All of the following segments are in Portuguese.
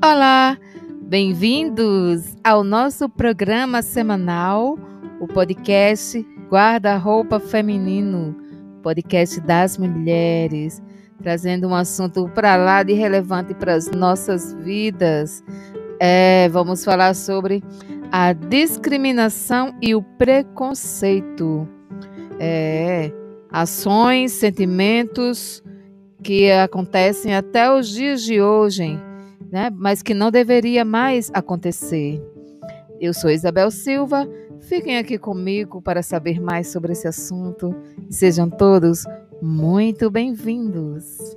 Olá, bem-vindos ao nosso programa semanal, o podcast Guarda-Roupa Feminino, podcast das mulheres, trazendo um assunto para lá de relevante para as nossas vidas. É, vamos falar sobre a discriminação e o preconceito. É, ações, sentimentos que acontecem até os dias de hoje né? mas que não deveria mais acontecer. Eu sou Isabel Silva, fiquem aqui comigo para saber mais sobre esse assunto sejam todos muito bem-vindos.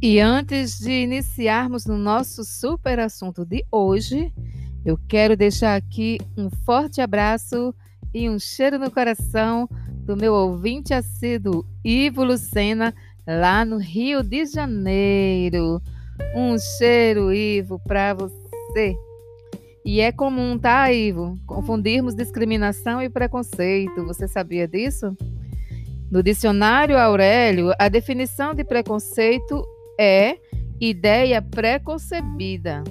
E antes de iniciarmos no nosso super assunto de hoje, eu quero deixar aqui um forte abraço e um cheiro no coração do meu ouvinte assíduo Ivo Lucena, lá no Rio de Janeiro. Um cheiro, Ivo, para você. E é comum, tá, Ivo? Confundirmos discriminação e preconceito. Você sabia disso? No dicionário Aurélio, a definição de preconceito é ideia preconcebida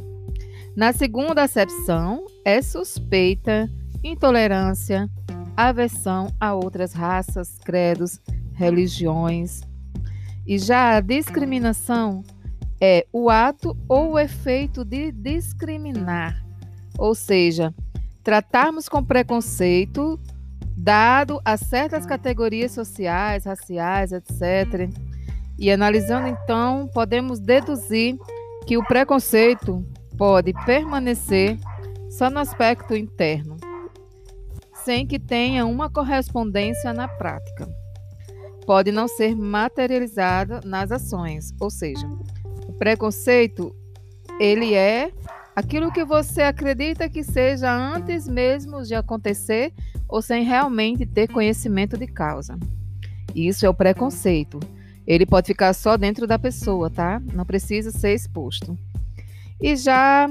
na segunda acepção, é suspeita, intolerância, aversão a outras raças, credos, religiões. E já a discriminação é o ato ou o efeito de discriminar, ou seja, tratarmos com preconceito dado a certas categorias sociais, raciais, etc. E analisando então, podemos deduzir que o preconceito pode permanecer só no aspecto interno, sem que tenha uma correspondência na prática. Pode não ser materializada nas ações, ou seja, o preconceito ele é aquilo que você acredita que seja antes mesmo de acontecer ou sem realmente ter conhecimento de causa. Isso é o preconceito. Ele pode ficar só dentro da pessoa, tá? Não precisa ser exposto. E já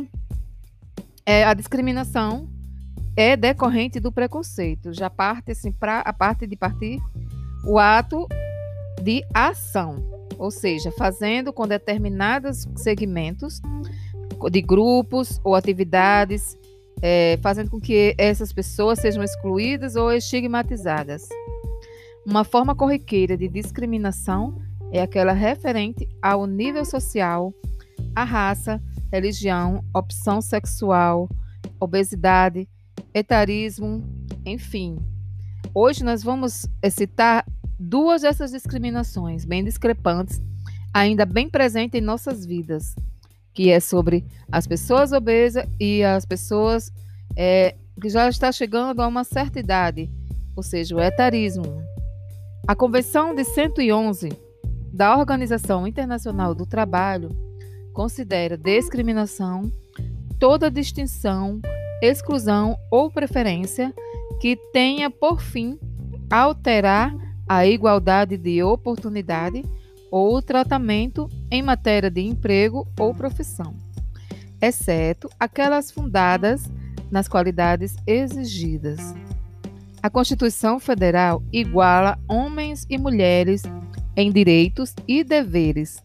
é, a discriminação é decorrente do preconceito. Já parte assim para a parte de partir o ato de ação, ou seja, fazendo com determinados segmentos de grupos ou atividades, é, fazendo com que essas pessoas sejam excluídas ou estigmatizadas. Uma forma corriqueira de discriminação é aquela referente ao nível social, à raça, religião, opção sexual, obesidade, etarismo, enfim. Hoje nós vamos eh, citar duas dessas discriminações bem discrepantes, ainda bem presentes em nossas vidas, que é sobre as pessoas obesas e as pessoas é, que já está chegando a uma certa idade, ou seja, o etarismo. A Convenção de 111 da Organização Internacional do Trabalho considera discriminação toda distinção, exclusão ou preferência que tenha por fim alterar a igualdade de oportunidade ou tratamento em matéria de emprego ou profissão, exceto aquelas fundadas nas qualidades exigidas. A Constituição Federal iguala homens e mulheres em direitos e deveres,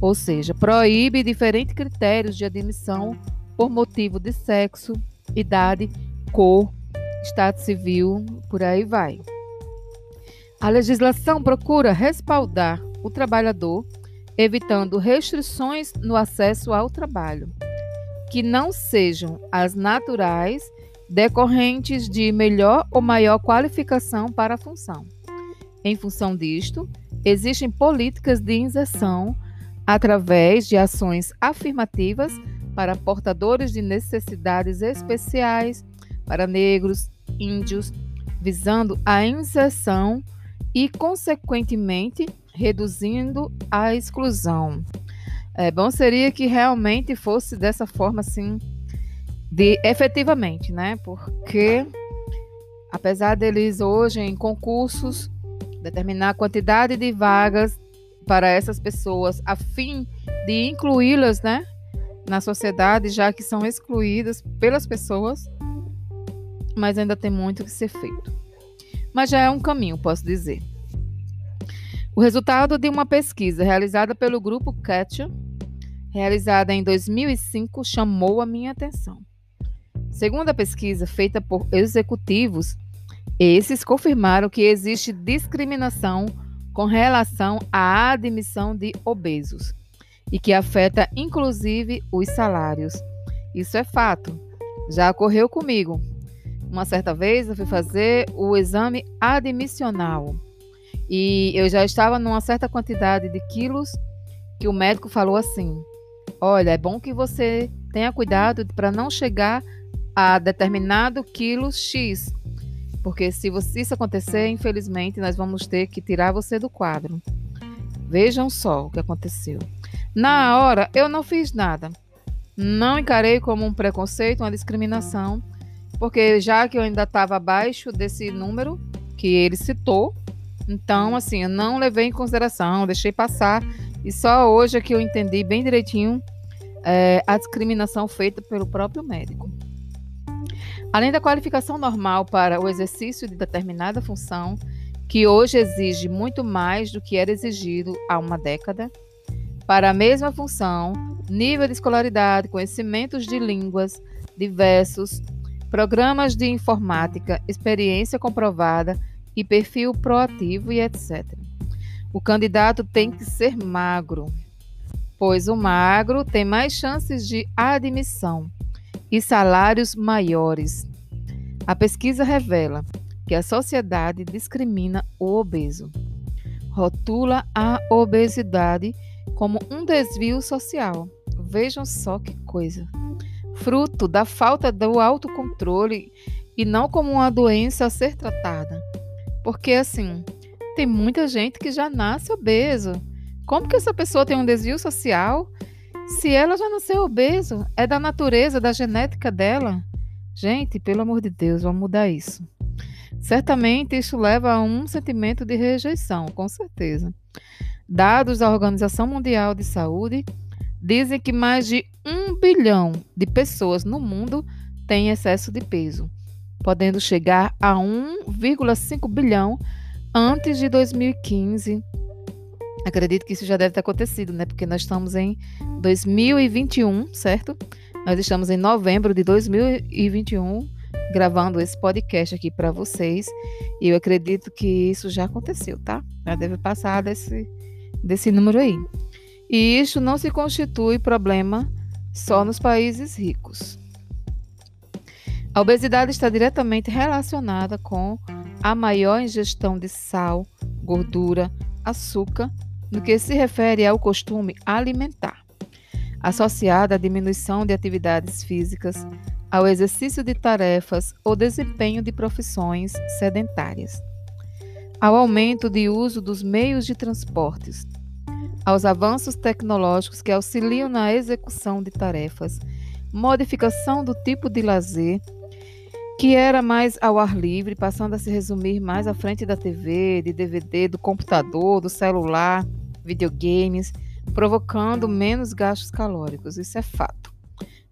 ou seja, proíbe diferentes critérios de admissão por motivo de sexo, idade, cor, estado civil, por aí vai. A legislação procura respaldar o trabalhador, evitando restrições no acesso ao trabalho, que não sejam as naturais decorrentes de melhor ou maior qualificação para a função. Em função disto, existem políticas de inserção através de ações afirmativas para portadores de necessidades especiais, para negros, índios, visando a inserção e, consequentemente, reduzindo a exclusão. É, bom seria que realmente fosse dessa forma, assim, de efetivamente, né? Porque apesar deles hoje em concursos determinar a quantidade de vagas para essas pessoas a fim de incluí-las, né, na sociedade, já que são excluídas pelas pessoas. mas ainda tem muito que ser feito. Mas já é um caminho, posso dizer. O resultado de uma pesquisa realizada pelo grupo Catch, realizada em 2005, chamou a minha atenção. Segundo a pesquisa feita por executivos, esses confirmaram que existe discriminação com relação à admissão de obesos e que afeta inclusive os salários. Isso é fato. Já ocorreu comigo. Uma certa vez eu fui fazer o exame admissional e eu já estava numa certa quantidade de quilos que o médico falou assim: Olha, é bom que você tenha cuidado para não chegar a determinado quilo X. Porque se isso acontecer, infelizmente, nós vamos ter que tirar você do quadro. Vejam só o que aconteceu. Na hora, eu não fiz nada. Não encarei como um preconceito, uma discriminação, porque já que eu ainda estava abaixo desse número que ele citou, então, assim, eu não levei em consideração, deixei passar. E só hoje é que eu entendi bem direitinho é, a discriminação feita pelo próprio médico. Além da qualificação normal para o exercício de determinada função, que hoje exige muito mais do que era exigido há uma década, para a mesma função, nível de escolaridade, conhecimentos de línguas diversos, programas de informática, experiência comprovada e perfil proativo e etc. O candidato tem que ser magro, pois o magro tem mais chances de admissão e salários maiores. A pesquisa revela que a sociedade discrimina o obeso. Rotula a obesidade como um desvio social. Vejam só que coisa. Fruto da falta do autocontrole e não como uma doença a ser tratada. Porque assim, tem muita gente que já nasce obeso. Como que essa pessoa tem um desvio social se ela já nasceu obeso? É da natureza, da genética dela? Gente, pelo amor de Deus, vamos mudar isso. Certamente isso leva a um sentimento de rejeição, com certeza. Dados da Organização Mundial de Saúde dizem que mais de um bilhão de pessoas no mundo têm excesso de peso podendo chegar a 1,5 bilhão antes de 2015. Acredito que isso já deve ter acontecido, né? Porque nós estamos em 2021, certo? Nós estamos em novembro de 2021 gravando esse podcast aqui para vocês. E eu acredito que isso já aconteceu, tá? Já deve passar desse, desse número aí. E isso não se constitui problema só nos países ricos. A obesidade está diretamente relacionada com a maior ingestão de sal, gordura, açúcar, no que se refere ao costume alimentar, associada à diminuição de atividades físicas, ao exercício de tarefas ou desempenho de profissões sedentárias, ao aumento de uso dos meios de transportes, aos avanços tecnológicos que auxiliam na execução de tarefas, modificação do tipo de lazer que era mais ao ar livre, passando a se resumir mais à frente da TV, de DVD, do computador, do celular, videogames, provocando menos gastos calóricos. Isso é fato.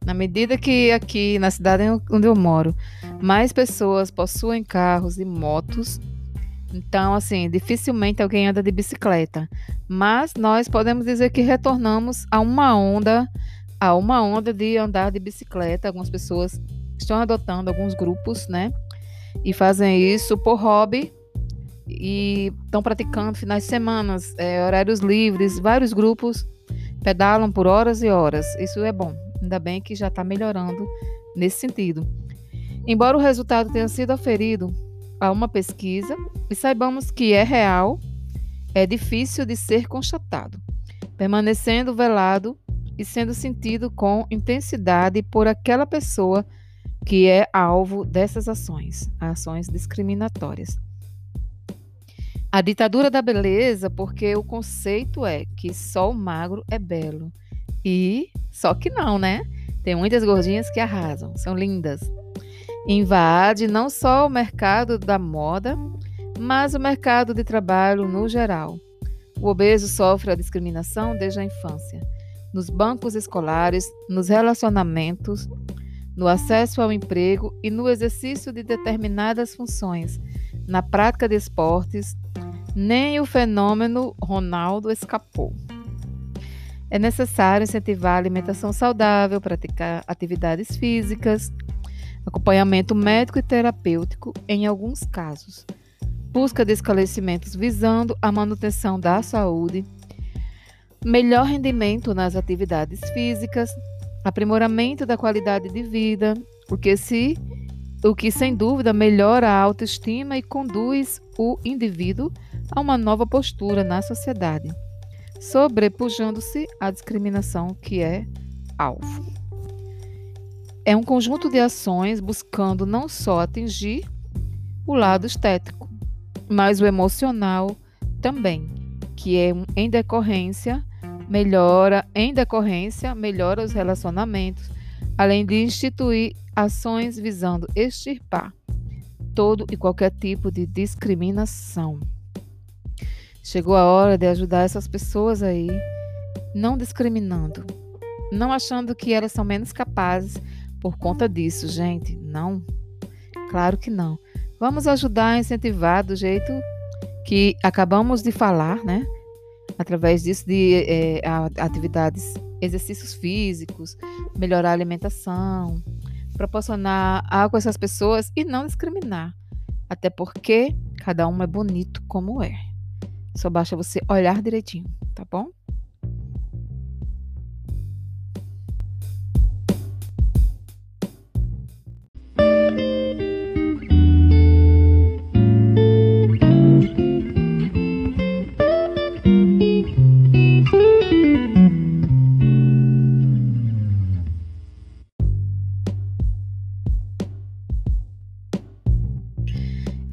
Na medida que aqui na cidade onde eu moro, mais pessoas possuem carros e motos, então, assim, dificilmente alguém anda de bicicleta. Mas nós podemos dizer que retornamos a uma onda, a uma onda de andar de bicicleta. Algumas pessoas estão adotando alguns grupos, né? E fazem isso por hobby e estão praticando finais de semana, é, horários livres, vários grupos pedalam por horas e horas. Isso é bom. Ainda bem que já está melhorando nesse sentido. Embora o resultado tenha sido aferido a uma pesquisa e saibamos que é real, é difícil de ser constatado, permanecendo velado e sendo sentido com intensidade por aquela pessoa que é alvo dessas ações, ações discriminatórias. A ditadura da beleza, porque o conceito é que só o magro é belo. E só que não, né? Tem muitas gordinhas que arrasam, são lindas. Invade não só o mercado da moda, mas o mercado de trabalho no geral. O obeso sofre a discriminação desde a infância, nos bancos escolares, nos relacionamentos, no acesso ao emprego e no exercício de determinadas funções, na prática de esportes, nem o fenômeno Ronaldo escapou. É necessário incentivar a alimentação saudável, praticar atividades físicas, acompanhamento médico e terapêutico em alguns casos, busca de esclarecimentos visando a manutenção da saúde, melhor rendimento nas atividades físicas, aprimoramento da qualidade de vida, o que se o que sem dúvida melhora a autoestima e conduz o indivíduo a uma nova postura na sociedade, sobrepujando-se à discriminação que é alvo. É um conjunto de ações buscando não só atingir o lado estético, mas o emocional também, que é em decorrência melhora em decorrência melhora os relacionamentos, além de instituir ações visando extirpar todo e qualquer tipo de discriminação. Chegou a hora de ajudar essas pessoas aí, não discriminando, não achando que elas são menos capazes por conta disso, gente. Não. Claro que não. Vamos ajudar a incentivar do jeito que acabamos de falar, né? Através disso, de é, atividades, exercícios físicos, melhorar a alimentação, proporcionar algo a essas pessoas e não discriminar. Até porque cada um é bonito como é. Só basta você olhar direitinho, tá bom?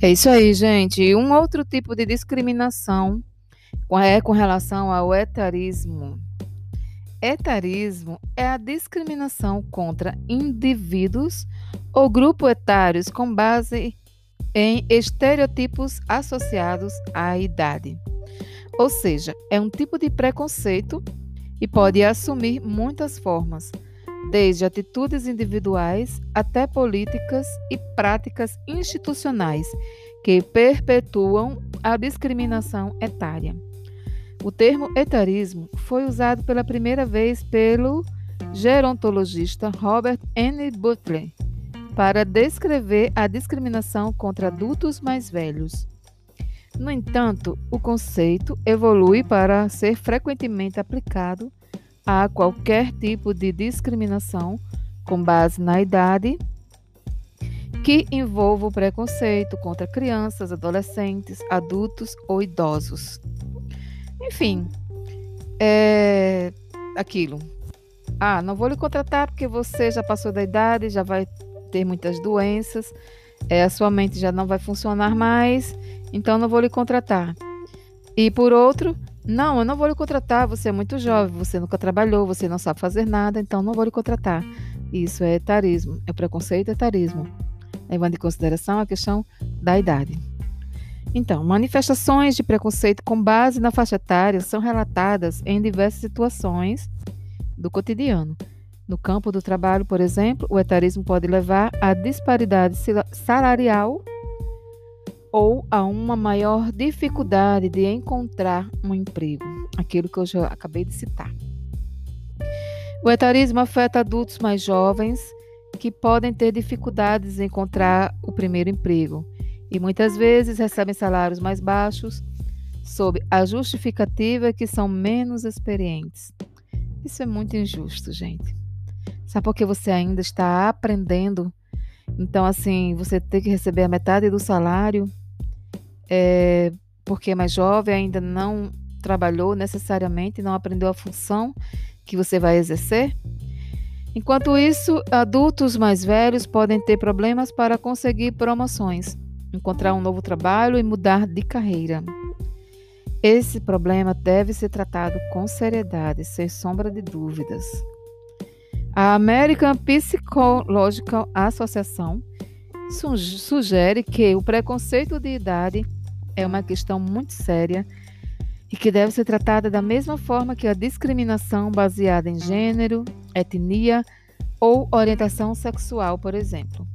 É isso aí, gente. Um outro tipo de discriminação é com relação ao etarismo. Etarismo é a discriminação contra indivíduos ou grupos etários com base em estereotipos associados à idade. Ou seja, é um tipo de preconceito e pode assumir muitas formas desde atitudes individuais até políticas e práticas institucionais que perpetuam a discriminação etária. O termo etarismo foi usado pela primeira vez pelo gerontologista Robert N. Butler para descrever a discriminação contra adultos mais velhos. No entanto, o conceito evolui para ser frequentemente aplicado a qualquer tipo de discriminação com base na idade que envolva o preconceito contra crianças, adolescentes, adultos ou idosos. Enfim, é aquilo. Ah, não vou lhe contratar porque você já passou da idade, já vai ter muitas doenças, é, a sua mente já não vai funcionar mais, então não vou lhe contratar. E por outro, não, eu não vou lhe contratar, você é muito jovem, você nunca trabalhou, você não sabe fazer nada, então não vou lhe contratar. Isso é etarismo, é preconceito etarismo, levando em consideração a questão da idade. Então, manifestações de preconceito com base na faixa etária são relatadas em diversas situações do cotidiano. No campo do trabalho, por exemplo, o etarismo pode levar à disparidade salarial ou a uma maior dificuldade de encontrar um emprego, aquilo que eu já acabei de citar. O etarismo afeta adultos mais jovens que podem ter dificuldades em encontrar o primeiro emprego e muitas vezes recebem salários mais baixos sob a justificativa que são menos experientes. Isso é muito injusto, gente. Sabe por que você ainda está aprendendo? Então, assim, você tem que receber a metade do salário é, porque é mais jovem, ainda não trabalhou necessariamente, não aprendeu a função que você vai exercer. Enquanto isso, adultos mais velhos podem ter problemas para conseguir promoções, encontrar um novo trabalho e mudar de carreira. Esse problema deve ser tratado com seriedade, sem sombra de dúvidas. A American Psychological Association sugere que o preconceito de idade é uma questão muito séria e que deve ser tratada da mesma forma que a discriminação baseada em gênero, etnia, ou orientação sexual, por exemplo.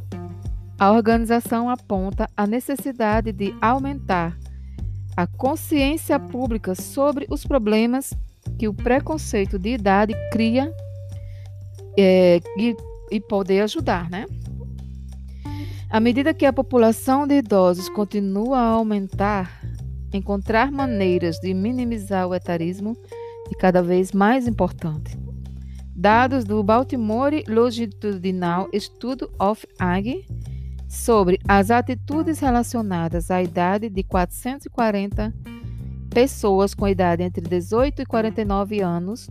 A organização aponta a necessidade de aumentar a consciência pública sobre os problemas que o preconceito de idade cria é, e, e poder ajudar, né? À medida que a população de idosos continua a aumentar, encontrar maneiras de minimizar o etarismo é cada vez mais importante. Dados do Baltimore Longitudinal Study of Age sobre as atitudes relacionadas à idade de 440 pessoas com idade entre 18 e 49 anos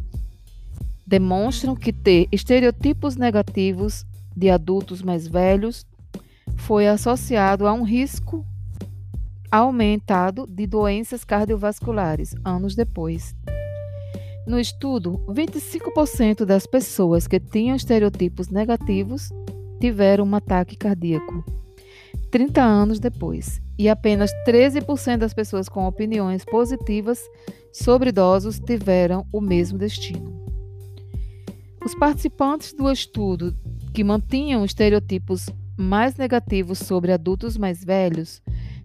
demonstram que ter estereotipos negativos de adultos mais velhos foi associado a um risco aumentado de doenças cardiovasculares anos depois. No estudo, 25% das pessoas que tinham estereotipos negativos tiveram um ataque cardíaco 30 anos depois, e apenas 13% das pessoas com opiniões positivas sobre idosos tiveram o mesmo destino. Os participantes do estudo que mantinham estereotipos mais negativos sobre adultos mais velhos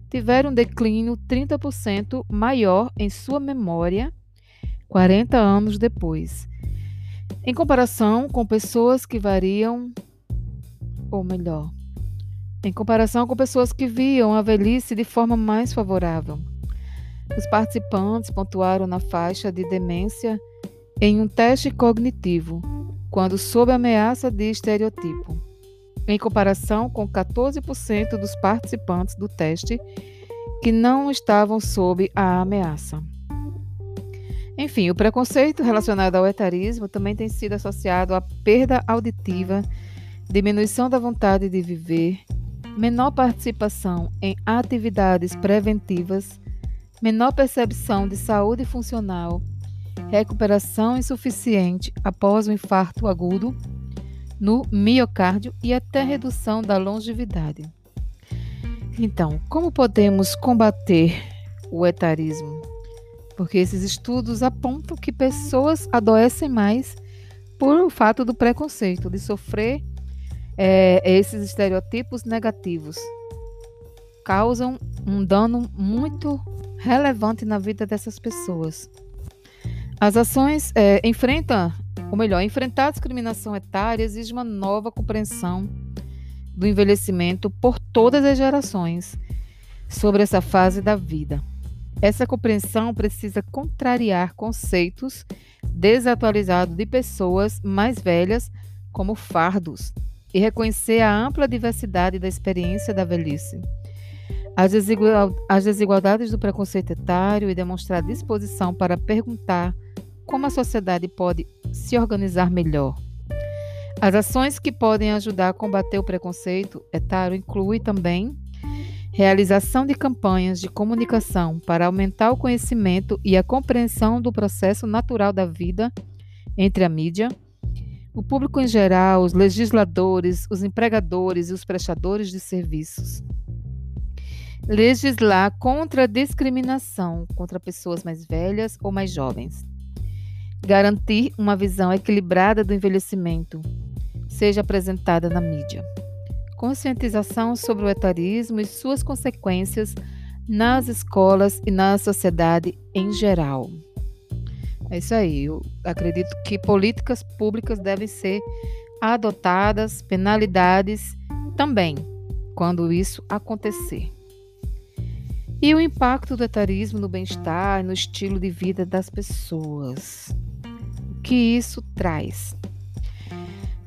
tiveram um declínio 30% maior em sua memória 40 anos depois, em comparação com pessoas que variam, ou melhor, em comparação com pessoas que viam a velhice de forma mais favorável. Os participantes pontuaram na faixa de demência em um teste cognitivo, quando sob ameaça de estereotipo em comparação com 14% dos participantes do teste que não estavam sob a ameaça. Enfim, o preconceito relacionado ao etarismo também tem sido associado à perda auditiva, diminuição da vontade de viver, menor participação em atividades preventivas, menor percepção de saúde funcional, recuperação insuficiente após o infarto agudo no miocárdio e até redução da longevidade. Então, como podemos combater o etarismo? Porque esses estudos apontam que pessoas adoecem mais por o fato do preconceito, de sofrer é, esses estereotipos negativos. Causam um dano muito relevante na vida dessas pessoas. As ações é, enfrentam ou melhor, enfrentar a discriminação etária exige uma nova compreensão do envelhecimento por todas as gerações sobre essa fase da vida. Essa compreensão precisa contrariar conceitos desatualizados de pessoas mais velhas como fardos e reconhecer a ampla diversidade da experiência da velhice. As desigualdades do preconceito etário e demonstrar disposição para perguntar como a sociedade pode se organizar melhor. As ações que podem ajudar a combater o preconceito etário incluem também realização de campanhas de comunicação para aumentar o conhecimento e a compreensão do processo natural da vida entre a mídia, o público em geral, os legisladores, os empregadores e os prestadores de serviços. Legislar contra a discriminação contra pessoas mais velhas ou mais jovens garantir uma visão equilibrada do envelhecimento seja apresentada na mídia. Conscientização sobre o etarismo e suas consequências nas escolas e na sociedade em geral. É isso aí. Eu acredito que políticas públicas devem ser adotadas, penalidades também, quando isso acontecer. E o impacto do etarismo no bem-estar e no estilo de vida das pessoas que isso traz?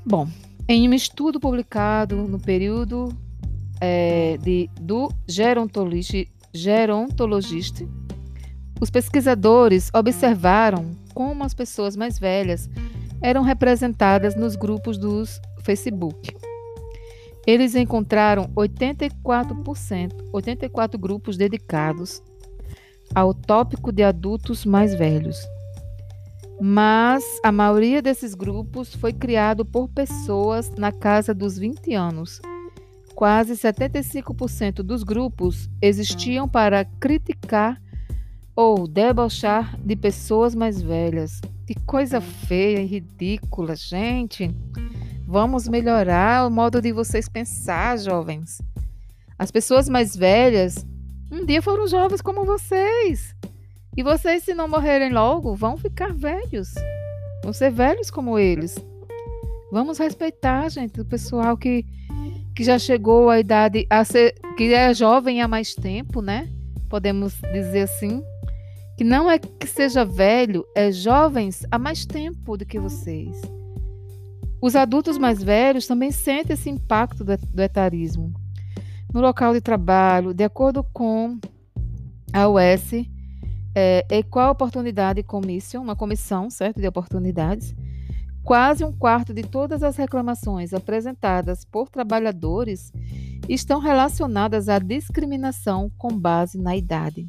Bom, em um estudo publicado no período é, de, do gerontologista, gerontologista, os pesquisadores observaram como as pessoas mais velhas eram representadas nos grupos dos Facebook. Eles encontraram 84%, 84 grupos dedicados ao tópico de adultos mais velhos mas a maioria desses grupos foi criado por pessoas na casa dos 20 anos. Quase 75% dos grupos existiam para criticar ou debochar de pessoas mais velhas. Que coisa feia e ridícula, gente. Vamos melhorar o modo de vocês pensar, jovens. As pessoas mais velhas um dia foram jovens como vocês. E vocês, se não morrerem logo, vão ficar velhos. Vão ser velhos como eles. Vamos respeitar, gente, o pessoal que, que já chegou à idade, a ser, que é jovem há mais tempo, né? Podemos dizer assim. Que não é que seja velho, é jovens há mais tempo do que vocês. Os adultos mais velhos também sentem esse impacto do, do etarismo. No local de trabalho, de acordo com a US, é, Equal Oportunidade Commission, uma comissão certo, de oportunidades, quase um quarto de todas as reclamações apresentadas por trabalhadores estão relacionadas à discriminação com base na idade.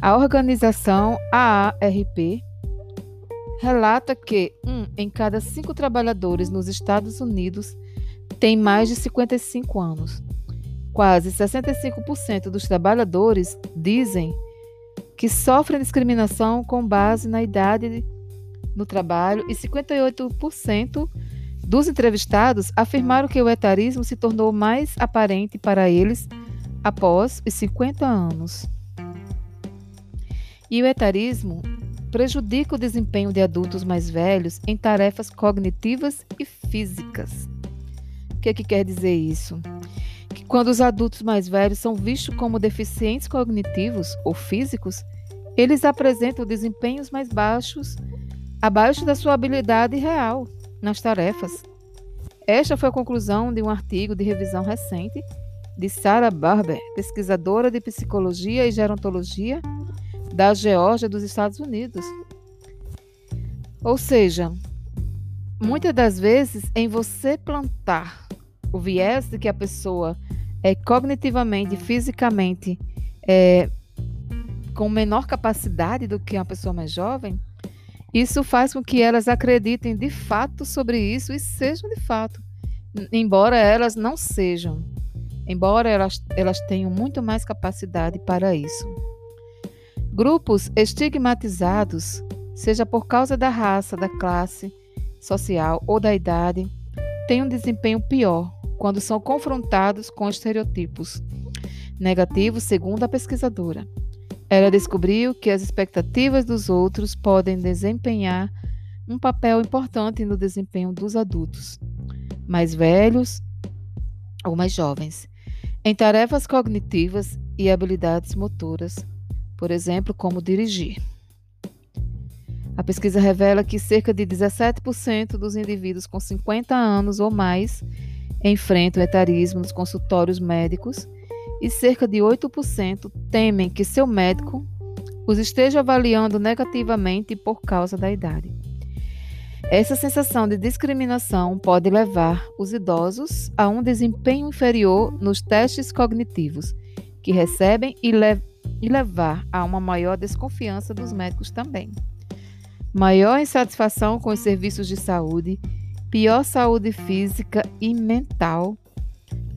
A organização AARP relata que um em cada cinco trabalhadores nos Estados Unidos tem mais de 55 anos. Quase 65% dos trabalhadores dizem que sofrem discriminação com base na idade no trabalho e 58% dos entrevistados afirmaram que o etarismo se tornou mais aparente para eles após os 50 anos. E o etarismo prejudica o desempenho de adultos mais velhos em tarefas cognitivas e físicas. O que, é que quer dizer isso? Quando os adultos mais velhos são vistos como deficientes cognitivos ou físicos, eles apresentam desempenhos mais baixos, abaixo da sua habilidade real nas tarefas. Esta foi a conclusão de um artigo de revisão recente de Sarah Barber, pesquisadora de psicologia e gerontologia da Geórgia dos Estados Unidos. Ou seja, muitas das vezes em você plantar o viés de que a pessoa é cognitivamente, fisicamente, é, com menor capacidade do que uma pessoa mais jovem, isso faz com que elas acreditem de fato sobre isso e sejam de fato, embora elas não sejam, embora elas, elas tenham muito mais capacidade para isso. Grupos estigmatizados, seja por causa da raça, da classe social ou da idade, têm um desempenho pior quando são confrontados com estereotipos negativos, segundo a pesquisadora. Ela descobriu que as expectativas dos outros podem desempenhar um papel importante no desempenho dos adultos, mais velhos ou mais jovens, em tarefas cognitivas e habilidades motoras por exemplo, como dirigir. A pesquisa revela que cerca de 17% dos indivíduos com 50 anos ou mais enfrentam etarismo nos consultórios médicos e cerca de 8% temem que seu médico os esteja avaliando negativamente por causa da idade. Essa sensação de discriminação pode levar os idosos a um desempenho inferior nos testes cognitivos que recebem e, le e levar a uma maior desconfiança dos médicos também. Maior insatisfação com os serviços de saúde, pior saúde física e mental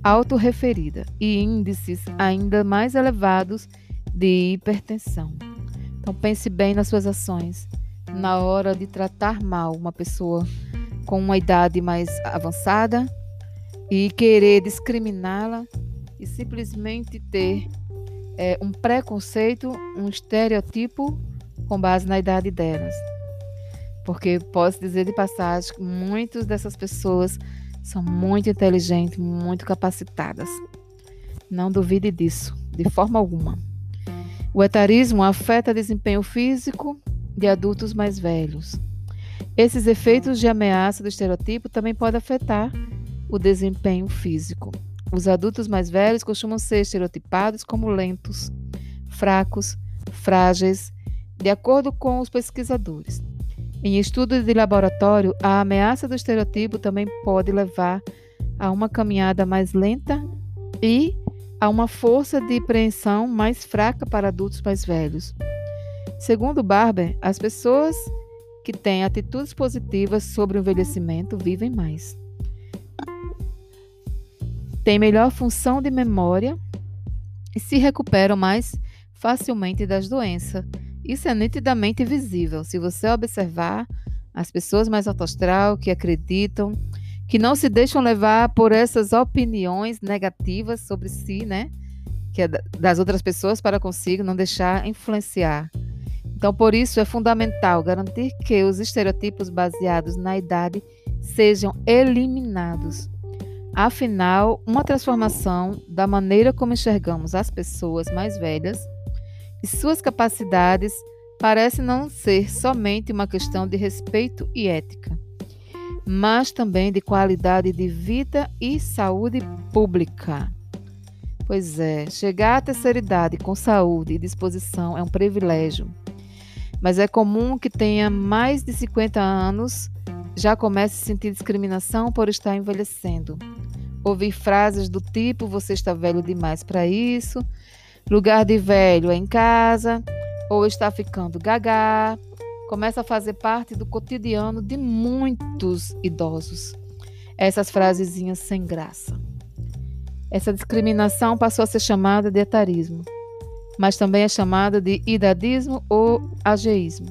autorreferida e índices ainda mais elevados de hipertensão. Então pense bem nas suas ações na hora de tratar mal uma pessoa com uma idade mais avançada e querer discriminá-la e simplesmente ter é, um preconceito, um estereotipo com base na idade delas. Porque posso dizer de passagem que muitas dessas pessoas são muito inteligentes, muito capacitadas. Não duvide disso, de forma alguma. O etarismo afeta desempenho físico de adultos mais velhos. Esses efeitos de ameaça do estereotipo também podem afetar o desempenho físico. Os adultos mais velhos costumam ser estereotipados como lentos, fracos, frágeis, de acordo com os pesquisadores. Em estudos de laboratório, a ameaça do estereotipo também pode levar a uma caminhada mais lenta e a uma força de preensão mais fraca para adultos mais velhos. Segundo Barber, as pessoas que têm atitudes positivas sobre o envelhecimento vivem mais têm melhor função de memória e se recuperam mais facilmente das doenças. Isso é nitidamente visível. Se você observar as pessoas mais alto que acreditam que não se deixam levar por essas opiniões negativas sobre si, né? Que é das outras pessoas para consigo, não deixar influenciar. Então, por isso é fundamental garantir que os estereotipos baseados na idade sejam eliminados. Afinal, uma transformação da maneira como enxergamos as pessoas mais velhas e suas capacidades parece não ser somente uma questão de respeito e ética mas também de qualidade de vida e saúde pública. Pois é, chegar à terceira idade com saúde e disposição é um privilégio, mas é comum que tenha mais de 50 anos já comece a sentir discriminação por estar envelhecendo. Ouvir frases do tipo: você está velho demais para isso, lugar de velho é em casa, ou está ficando gaga, começa a fazer parte do cotidiano de muitos idosos. Essas frasezinhas sem graça. Essa discriminação passou a ser chamada de etarismo, mas também é chamada de idadismo ou ageísmo.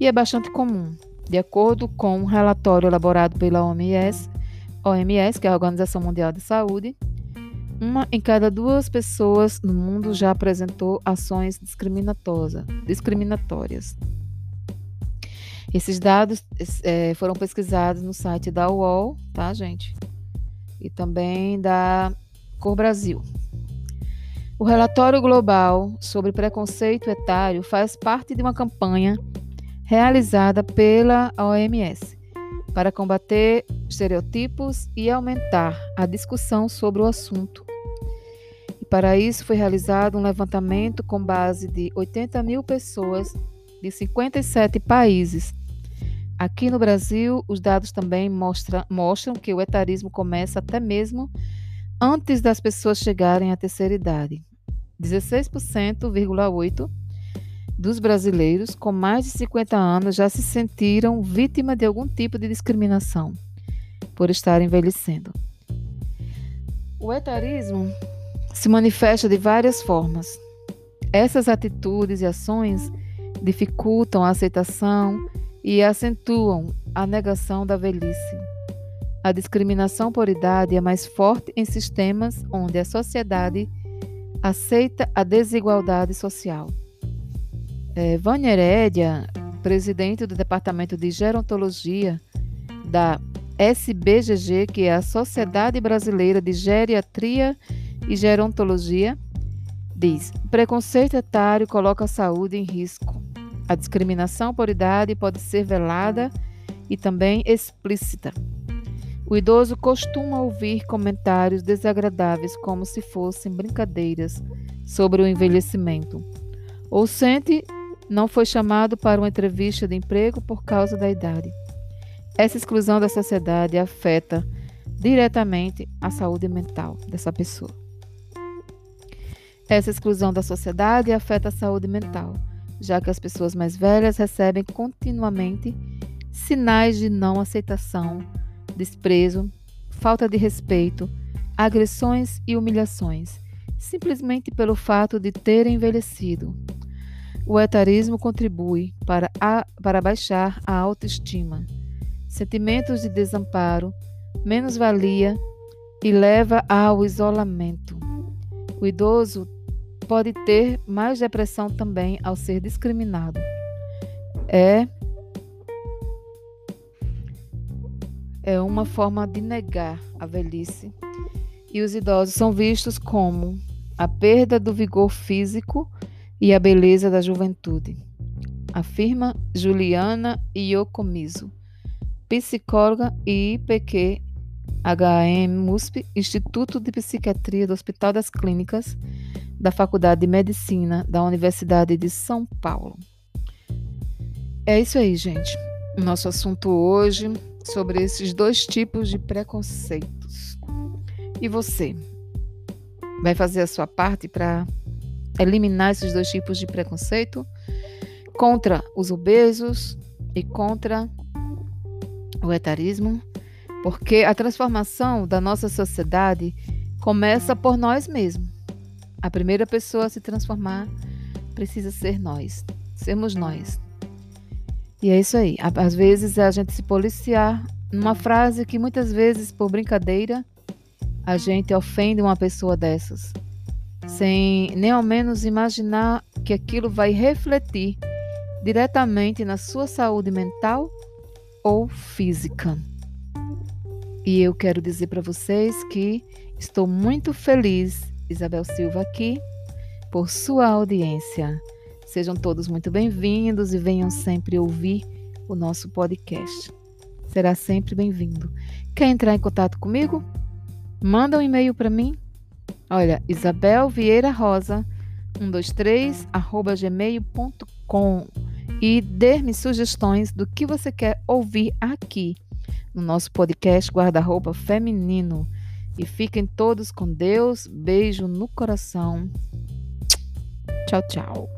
E é bastante comum, de acordo com um relatório elaborado pela OMS, OMS, que é a Organização Mundial de Saúde, uma em cada duas pessoas no mundo já apresentou ações discriminatórias. Esses dados é, foram pesquisados no site da UOL, tá, gente? E também da Cor Brasil. O relatório global sobre preconceito etário faz parte de uma campanha realizada pela OMS para combater estereotipos e aumentar a discussão sobre o assunto. Para isso foi realizado um levantamento com base de 80 mil pessoas de 57 países. Aqui no Brasil, os dados também mostram, mostram que o etarismo começa até mesmo antes das pessoas chegarem à terceira idade. 16,8% dos brasileiros com mais de 50 anos já se sentiram vítima de algum tipo de discriminação por estar envelhecendo. O etarismo se manifesta de várias formas. Essas atitudes e ações dificultam a aceitação e acentuam a negação da velhice. A discriminação por idade é mais forte em sistemas onde a sociedade aceita a desigualdade social. É, Vânia Herédia, presidente do Departamento de Gerontologia da SBGG, que é a Sociedade Brasileira de Geriatria e Gerontologia, diz: preconceito etário coloca a saúde em risco. A discriminação por idade pode ser velada e também explícita. O idoso costuma ouvir comentários desagradáveis como se fossem brincadeiras sobre o envelhecimento. Ou sente não foi chamado para uma entrevista de emprego por causa da idade. Essa exclusão da sociedade afeta diretamente a saúde mental dessa pessoa. Essa exclusão da sociedade afeta a saúde mental já que as pessoas mais velhas recebem continuamente sinais de não aceitação, desprezo, falta de respeito, agressões e humilhações, simplesmente pelo fato de terem envelhecido. O etarismo contribui para, a, para baixar a autoestima, sentimentos de desamparo, menos-valia e leva ao isolamento. O idoso pode ter mais depressão também ao ser discriminado. É é uma forma de negar a velhice e os idosos são vistos como a perda do vigor físico e a beleza da juventude, afirma Juliana Iocomiso, psicóloga e IPQ HM MUSP, Instituto de Psiquiatria do Hospital das Clínicas, da Faculdade de Medicina da Universidade de São Paulo. É isso aí, gente. O nosso assunto hoje sobre esses dois tipos de preconceitos. E você? Vai fazer a sua parte para eliminar esses dois tipos de preconceito contra os obesos e contra o etarismo? Porque a transformação da nossa sociedade começa por nós mesmos. A primeira pessoa a se transformar precisa ser nós, sermos nós. E é isso aí. Às vezes a gente se policiar numa frase que muitas vezes, por brincadeira, a gente ofende uma pessoa dessas, sem nem ao menos imaginar que aquilo vai refletir diretamente na sua saúde mental ou física. E eu quero dizer para vocês que estou muito feliz, Isabel Silva aqui, por sua audiência. Sejam todos muito bem-vindos e venham sempre ouvir o nosso podcast. Será sempre bem-vindo. Quer entrar em contato comigo? Manda um e-mail para mim. Olha, Isabel Vieira Rosa 123 arroba gmail.com e dê-me sugestões do que você quer ouvir aqui no nosso podcast Guarda-Roupa Feminino. E fiquem todos com Deus. Beijo no coração. Tchau, tchau.